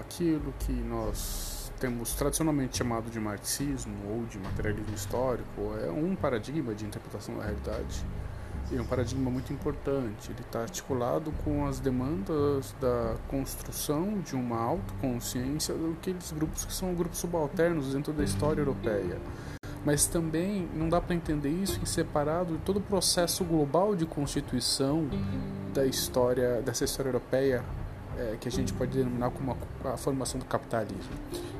aquilo que nós temos tradicionalmente chamado de marxismo ou de materialismo histórico é um paradigma de interpretação da realidade e é um paradigma muito importante. Ele está articulado com as demandas da construção de uma autoconsciência daqueles grupos que são grupos subalternos dentro da história europeia. Mas também não dá para entender isso em separado de todo o processo global de constituição da história dessa história europeia é, que a gente pode denominar como a, a, formação do capitalismo.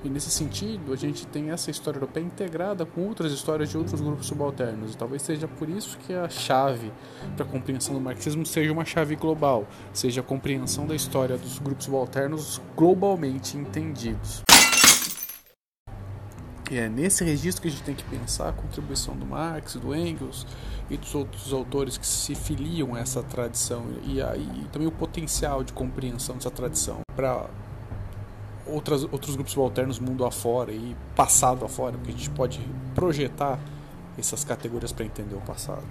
E nesse sentido, a gente tem essa história europeia integrada com outras histórias de outros grupos subalternos. E talvez seja por isso que a chave para a compreensão do marxismo seja uma chave global, seja a compreensão da história dos grupos subalternos globalmente entendidos. E é nesse registro que a gente tem que pensar a contribuição do Marx, do Engels e dos outros autores que se filiam a essa tradição e, aí também o potencial de compreensão dessa tradição para outros grupos subalternos mundo afora e passado afora, porque a gente pode projetar essas categorias para entender o passado.